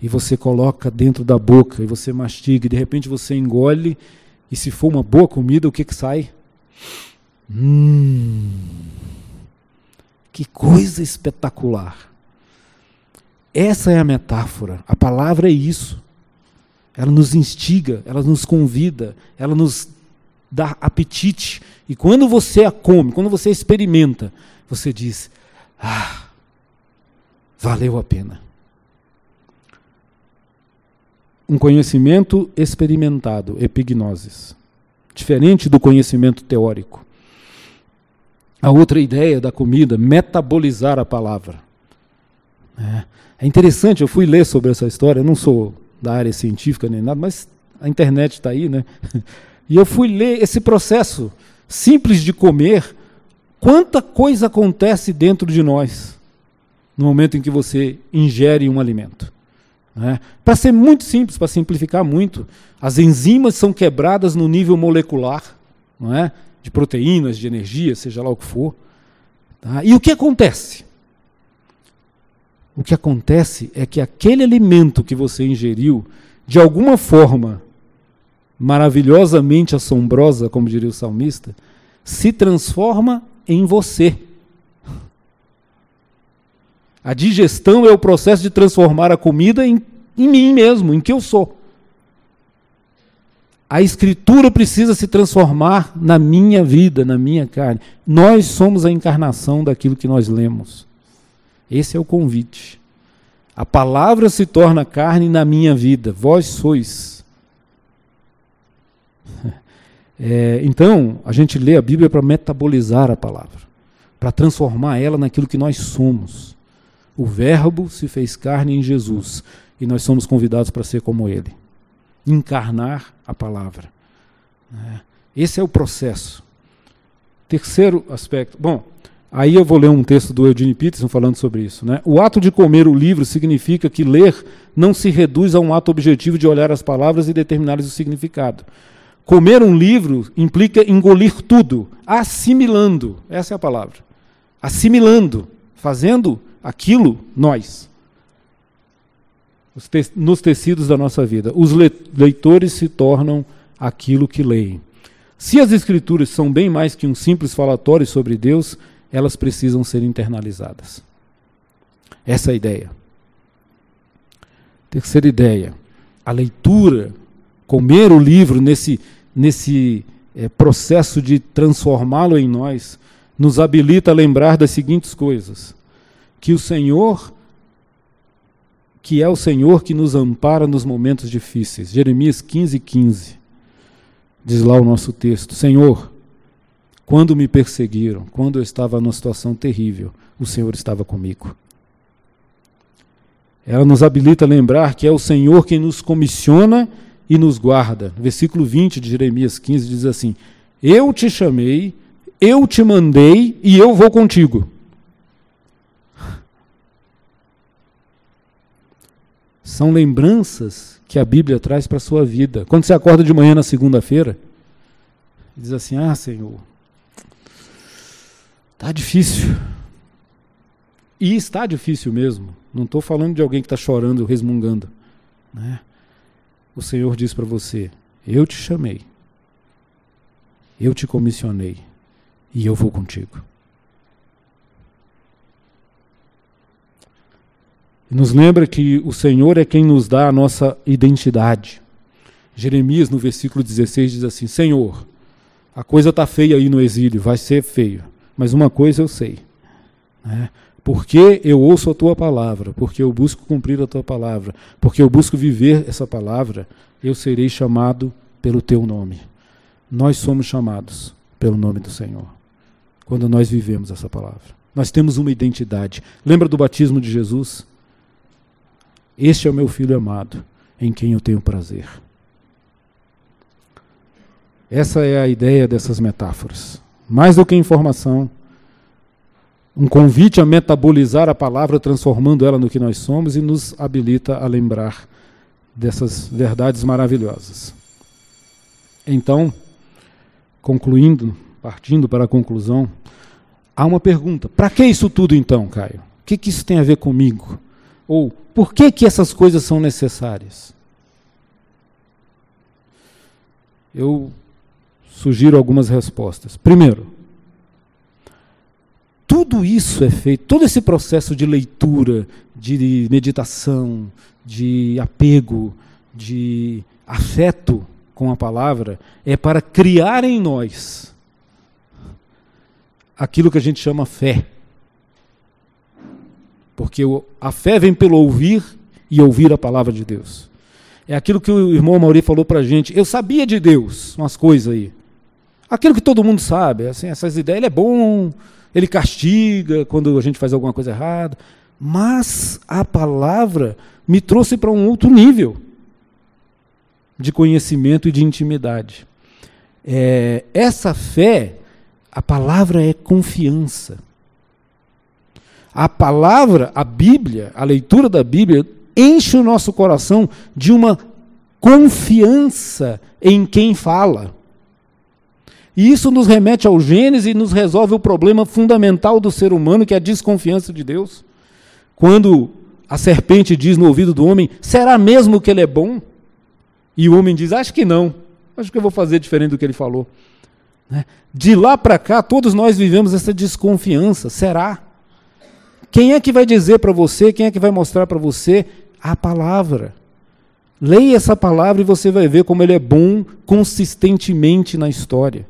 e você coloca dentro da boca e você mastiga e de repente você engole e se for uma boa comida, o que que sai? Hum, que coisa espetacular. Essa é a metáfora. A palavra é isso. Ela nos instiga, ela nos convida, ela nos dá apetite. E quando você a come, quando você experimenta, você diz: Ah, valeu a pena. Um conhecimento experimentado, epignosis, diferente do conhecimento teórico. A outra ideia da comida, metabolizar a palavra. É, é interessante, eu fui ler sobre essa história, eu não sou da área científica nem nada, mas a internet está aí, né? E eu fui ler esse processo simples de comer, quanta coisa acontece dentro de nós no momento em que você ingere um alimento. Né? Para ser muito simples, para simplificar muito, as enzimas são quebradas no nível molecular, não é? de proteínas, de energia, seja lá o que for. Tá? E o que acontece? O que acontece é que aquele alimento que você ingeriu, de alguma forma maravilhosamente assombrosa, como diria o salmista, se transforma em você. A digestão é o processo de transformar a comida em, em mim mesmo, em que eu sou. A escritura precisa se transformar na minha vida, na minha carne. Nós somos a encarnação daquilo que nós lemos. Esse é o convite. A palavra se torna carne na minha vida, vós sois. É, então, a gente lê a Bíblia para metabolizar a palavra, para transformar ela naquilo que nós somos. O Verbo se fez carne em Jesus e nós somos convidados para ser como Ele encarnar a palavra. É, esse é o processo. Terceiro aspecto. Bom, Aí eu vou ler um texto do Eugene Peterson falando sobre isso. Né? O ato de comer o livro significa que ler não se reduz a um ato objetivo de olhar as palavras e determinar o significado. Comer um livro implica engolir tudo, assimilando. Essa é a palavra. Assimilando, fazendo aquilo nós. Nos tecidos da nossa vida. Os leitores se tornam aquilo que leem. Se as Escrituras são bem mais que um simples falatório sobre Deus, elas precisam ser internalizadas. Essa é a ideia. Terceira ideia, a leitura, comer o livro nesse, nesse é, processo de transformá-lo em nós, nos habilita a lembrar das seguintes coisas: que o Senhor, que é o Senhor que nos ampara nos momentos difíceis. Jeremias 15, 15. Diz lá o nosso texto: Senhor, quando me perseguiram, quando eu estava numa situação terrível, o Senhor estava comigo. Ela nos habilita a lembrar que é o Senhor quem nos comissiona e nos guarda. Versículo 20 de Jeremias 15 diz assim: Eu te chamei, eu te mandei e eu vou contigo. São lembranças que a Bíblia traz para a sua vida. Quando você acorda de manhã na segunda-feira, diz assim: Ah, Senhor, Está difícil. E está difícil mesmo. Não estou falando de alguém que está chorando, resmungando. Né? O Senhor diz para você: Eu te chamei, eu te comissionei e eu vou contigo. Nos lembra que o Senhor é quem nos dá a nossa identidade. Jeremias, no versículo 16, diz assim: Senhor, a coisa está feia aí no exílio, vai ser feio. Mas uma coisa eu sei, né? porque eu ouço a tua palavra, porque eu busco cumprir a tua palavra, porque eu busco viver essa palavra, eu serei chamado pelo teu nome. Nós somos chamados pelo nome do Senhor. Quando nós vivemos essa palavra. Nós temos uma identidade. Lembra do batismo de Jesus? Este é o meu filho amado, em quem eu tenho prazer. Essa é a ideia dessas metáforas. Mais do que informação, um convite a metabolizar a palavra, transformando ela no que nós somos e nos habilita a lembrar dessas verdades maravilhosas. Então, concluindo, partindo para a conclusão, há uma pergunta: para que isso tudo então, Caio? O que, que isso tem a ver comigo? Ou por que, que essas coisas são necessárias? Eu sugiro algumas respostas. Primeiro, tudo isso é feito, todo esse processo de leitura, de meditação, de apego, de afeto com a palavra, é para criar em nós aquilo que a gente chama fé. Porque a fé vem pelo ouvir e ouvir a palavra de Deus. É aquilo que o irmão Mauri falou para a gente. Eu sabia de Deus umas coisas aí. Aquilo que todo mundo sabe, assim, essas ideias, ele é bom, ele castiga quando a gente faz alguma coisa errada. Mas a palavra me trouxe para um outro nível de conhecimento e de intimidade. É, essa fé, a palavra é confiança. A palavra, a Bíblia, a leitura da Bíblia, enche o nosso coração de uma confiança em quem fala. E isso nos remete ao Gênesis e nos resolve o problema fundamental do ser humano, que é a desconfiança de Deus. Quando a serpente diz no ouvido do homem: será mesmo que ele é bom? E o homem diz: acho que não, acho que eu vou fazer diferente do que ele falou. Né? De lá para cá, todos nós vivemos essa desconfiança: será? Quem é que vai dizer para você, quem é que vai mostrar para você a palavra? Leia essa palavra e você vai ver como ele é bom consistentemente na história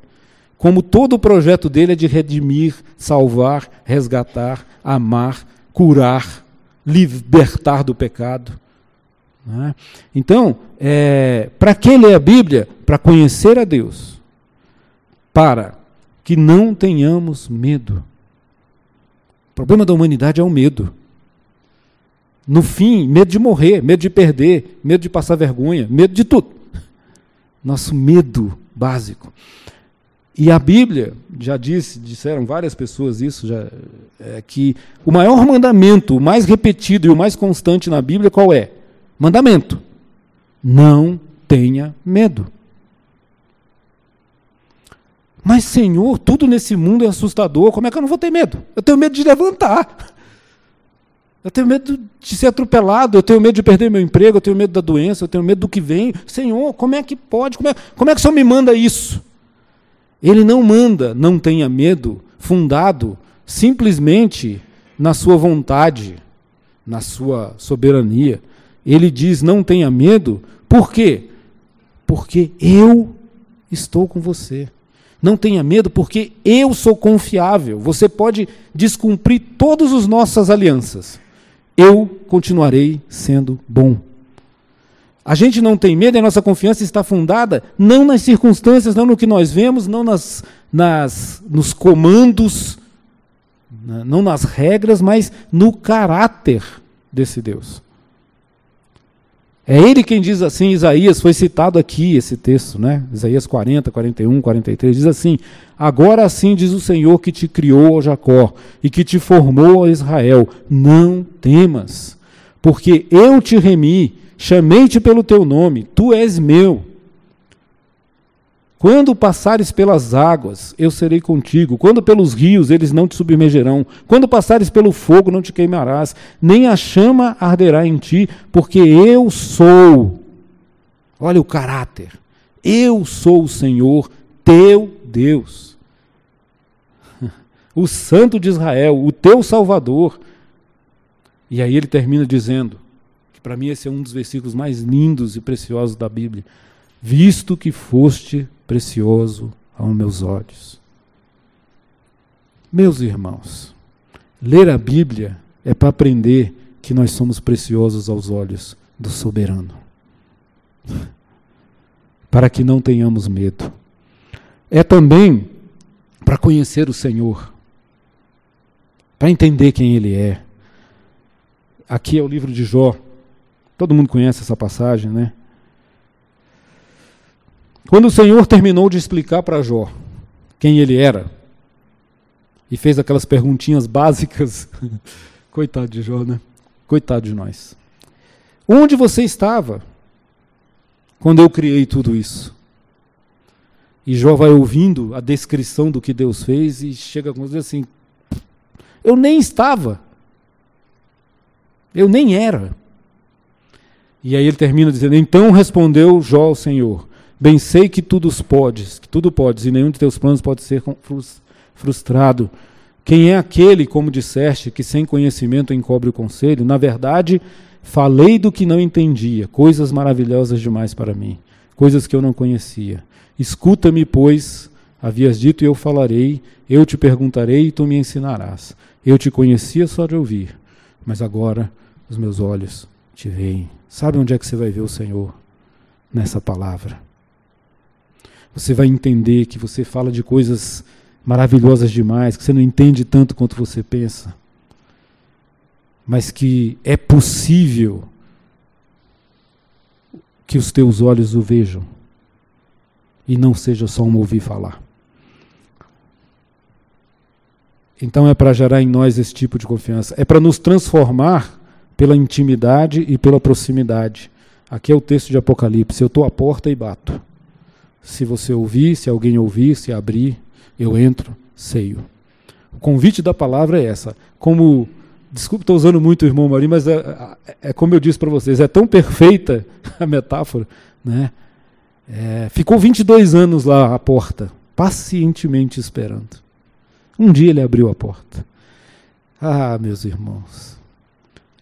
como todo o projeto dele é de redimir, salvar, resgatar, amar, curar, libertar do pecado. É? Então, é, para que ler a Bíblia? Para conhecer a Deus, para que não tenhamos medo. O problema da humanidade é o medo. No fim, medo de morrer, medo de perder, medo de passar vergonha, medo de tudo. Nosso medo básico. E a Bíblia já disse, disseram várias pessoas isso, já, é, que o maior mandamento, o mais repetido e o mais constante na Bíblia, qual é? Mandamento. Não tenha medo. Mas, Senhor, tudo nesse mundo é assustador, como é que eu não vou ter medo? Eu tenho medo de levantar. Eu tenho medo de ser atropelado, eu tenho medo de perder meu emprego, eu tenho medo da doença, eu tenho medo do que vem. Senhor, como é que pode? Como é, como é que o Senhor me manda isso? Ele não manda, não tenha medo, fundado simplesmente na sua vontade, na sua soberania. Ele diz: não tenha medo, por quê? Porque eu estou com você. Não tenha medo, porque eu sou confiável. Você pode descumprir todas as nossas alianças. Eu continuarei sendo bom. A gente não tem medo e a nossa confiança está fundada não nas circunstâncias, não no que nós vemos, não nas, nas, nos comandos, né, não nas regras, mas no caráter desse Deus. É ele quem diz assim, Isaías, foi citado aqui esse texto, né? Isaías 40, 41, 43, diz assim: Agora assim diz o Senhor que te criou, ó Jacó, e que te formou, ó Israel: Não temas, porque eu te remi Chamei-te pelo teu nome, tu és meu. Quando passares pelas águas, eu serei contigo. Quando pelos rios, eles não te submergerão. Quando passares pelo fogo, não te queimarás. Nem a chama arderá em ti, porque eu sou. Olha o caráter. Eu sou o Senhor, teu Deus. O Santo de Israel, o teu Salvador. E aí ele termina dizendo: que para mim esse é um dos versículos mais lindos e preciosos da Bíblia. Visto que foste precioso aos meus olhos. Meus irmãos, ler a Bíblia é para aprender que nós somos preciosos aos olhos do soberano. para que não tenhamos medo. É também para conhecer o Senhor, para entender quem Ele é. Aqui é o livro de Jó. Todo mundo conhece essa passagem, né? Quando o Senhor terminou de explicar para Jó quem ele era, e fez aquelas perguntinhas básicas, coitado de Jó, né? Coitado de nós. Onde você estava quando eu criei tudo isso? E Jó vai ouvindo a descrição do que Deus fez e chega a dizer assim: Eu nem estava. Eu nem era. E aí ele termina dizendo: Então respondeu Jó ao Senhor: Bem sei que tudo podes, que tudo podes, e nenhum de teus planos pode ser frustrado. Quem é aquele, como disseste, que sem conhecimento encobre o conselho? Na verdade, falei do que não entendia, coisas maravilhosas demais para mim, coisas que eu não conhecia. Escuta-me, pois, havias dito e eu falarei, eu te perguntarei e tu me ensinarás. Eu te conhecia só de ouvir, mas agora os meus olhos te veem. Sabe onde é que você vai ver o Senhor? Nessa palavra. Você vai entender que você fala de coisas maravilhosas demais, que você não entende tanto quanto você pensa, mas que é possível que os teus olhos o vejam e não seja só um ouvir falar. Então é para gerar em nós esse tipo de confiança. É para nos transformar pela intimidade e pela proximidade. Aqui é o texto de Apocalipse. Eu estou à porta e bato. Se você ouvir, se alguém ouvir, se abrir, eu entro, ceio. O convite da palavra é essa. Como, desculpe, estou usando muito o irmão Marinho, mas é, é, é como eu disse para vocês, é tão perfeita a metáfora, né? É, ficou 22 anos lá à porta, pacientemente esperando. Um dia ele abriu a porta. Ah, meus irmãos.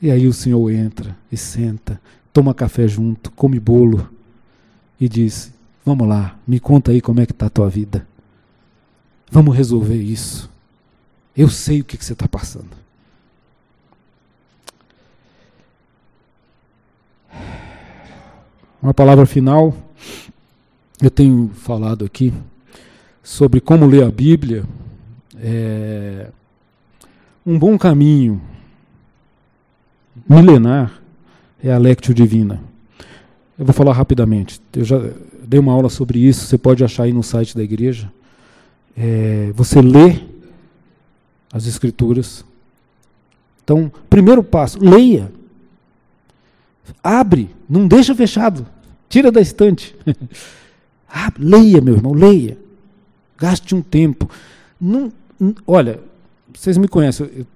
E aí o senhor entra e senta, toma café junto, come bolo e diz: Vamos lá, me conta aí como é que está a tua vida. Vamos resolver isso. Eu sei o que, que você está passando. Uma palavra final eu tenho falado aqui sobre como ler a Bíblia. É um bom caminho milenar é a Lectio Divina. Eu vou falar rapidamente. Eu já dei uma aula sobre isso, você pode achar aí no site da igreja. É, você lê as Escrituras. Então, primeiro passo, leia. Abre, não deixa fechado. Tira da estante. Ah, leia, meu irmão, leia. Gaste um tempo. Não, olha, vocês me conhecem, eu,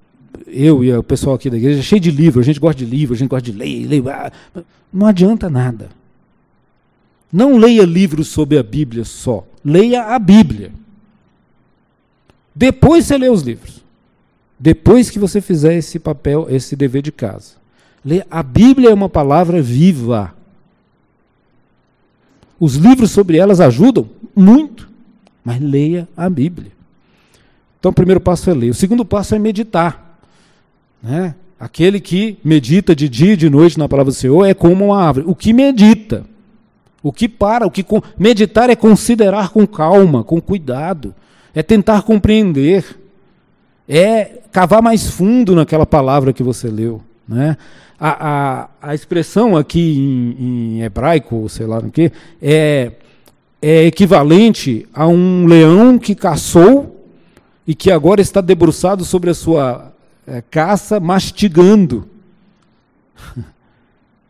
eu, e o pessoal aqui da igreja, cheio de livro, a gente gosta de livro, a gente gosta de ler, ler ah, não adianta nada. Não leia livros sobre a Bíblia só, leia a Bíblia. Depois você lê os livros. Depois que você fizer esse papel, esse dever de casa. A Bíblia é uma palavra viva. Os livros sobre elas ajudam muito, mas leia a Bíblia. Então, o primeiro passo é ler. O segundo passo é meditar. Né? Aquele que medita de dia e de noite na palavra do Senhor é como uma árvore. O que medita, o que para, o que meditar é considerar com calma, com cuidado, é tentar compreender, é cavar mais fundo naquela palavra que você leu. Né? a, a, a expressão aqui em, em hebraico, sei lá no que, é, é equivalente a um leão que caçou e que agora está debruçado sobre a sua é, caça, mastigando.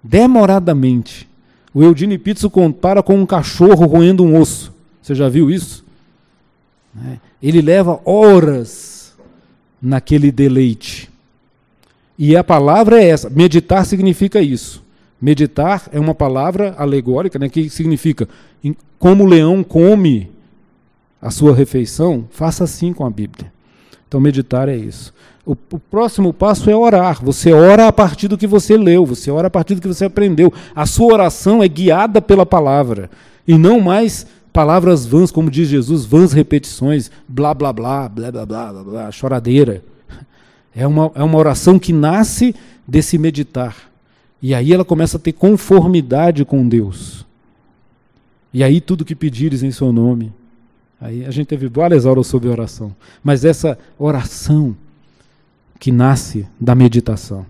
Demoradamente. O Eudine Pizzo compara com um cachorro roendo um osso. Você já viu isso? É. Ele leva horas naquele deleite. E a palavra é essa. Meditar significa isso. Meditar é uma palavra alegórica, né, que significa como o leão come a sua refeição, faça assim com a Bíblia. Então, meditar é isso. O, o, próximo passo é orar. Você ora a partir do que você leu, você ora a partir do que você aprendeu. A sua oração é guiada pela palavra e não mais palavras vãs, como diz Jesus, vãs repetições, blá blá blá, blá blá blá, blá, blá choradeira. É uma, é uma oração que nasce desse meditar. E aí ela começa a ter conformidade com Deus. E aí tudo que pedires em seu nome. Aí a gente teve várias aulas sobre oração. Mas essa oração que nasce da meditação,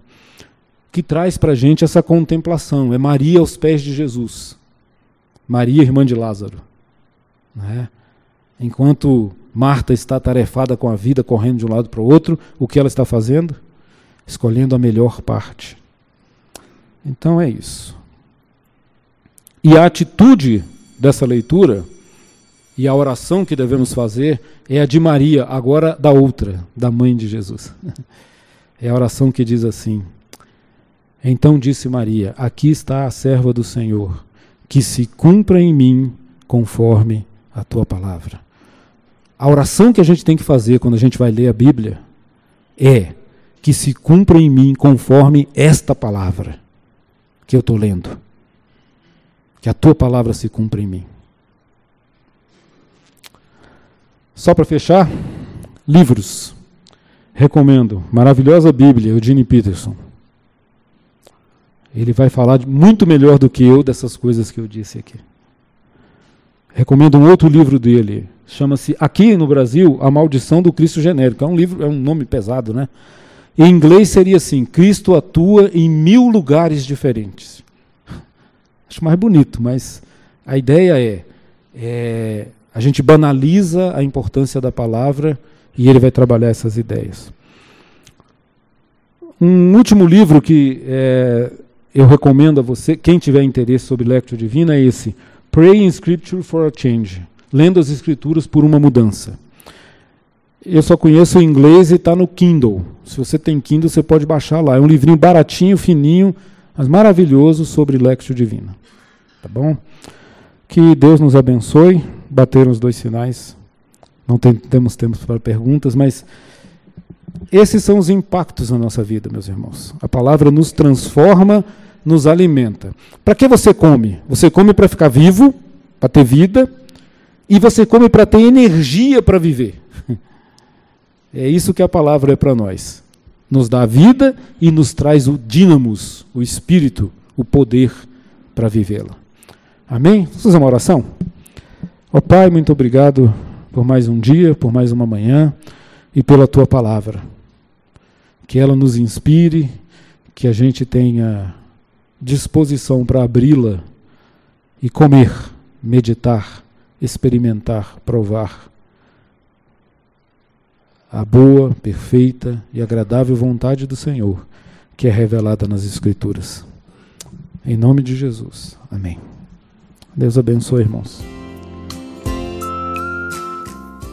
que traz para a gente essa contemplação, é Maria aos pés de Jesus. Maria, irmã de Lázaro. Né? Enquanto Marta está tarefada com a vida, correndo de um lado para o outro, o que ela está fazendo? Escolhendo a melhor parte. Então é isso. E a atitude dessa leitura e a oração que devemos fazer é a de Maria, agora da outra, da mãe de Jesus. É a oração que diz assim: Então disse Maria: Aqui está a serva do Senhor, que se cumpra em mim conforme a tua palavra. A oração que a gente tem que fazer quando a gente vai ler a Bíblia é que se cumpra em mim conforme esta palavra que eu estou lendo. Que a tua palavra se cumpra em mim. Só para fechar, livros. Recomendo. Maravilhosa Bíblia, Eugene Peterson. Ele vai falar muito melhor do que eu dessas coisas que eu disse aqui. Recomendo um outro livro dele, chama-se aqui no Brasil A Maldição do Cristo Genérico. É um livro, é um nome pesado, né? Em inglês seria assim: Cristo atua em mil lugares diferentes. Acho mais bonito, mas a ideia é, é a gente banaliza a importância da palavra e ele vai trabalhar essas ideias. Um último livro que é, eu recomendo a você, quem tiver interesse sobre Lectio Divina, é esse: Pray in Scripture for a Change Lendo as Escrituras por uma Mudança. Eu só conheço o inglês e está no Kindle. Se você tem Kindle, você pode baixar lá. É um livrinho baratinho, fininho, mas maravilhoso sobre Lectio Divina. Tá bom? Que Deus nos abençoe. Bateram os dois sinais. Não tem, temos tempo para perguntas, mas esses são os impactos na nossa vida, meus irmãos. A palavra nos transforma, nos alimenta. Para que você come? Você come para ficar vivo, para ter vida, e você come para ter energia para viver. É isso que a palavra é para nós. Nos dá vida e nos traz o dínamos, o espírito, o poder para vivê-la. Amém? Vamos fazer uma oração? Ó oh, Pai, muito obrigado por mais um dia, por mais uma manhã e pela tua palavra. Que ela nos inspire, que a gente tenha disposição para abri-la e comer, meditar, experimentar, provar a boa, perfeita e agradável vontade do Senhor, que é revelada nas Escrituras. Em nome de Jesus. Amém. Deus abençoe, irmãos.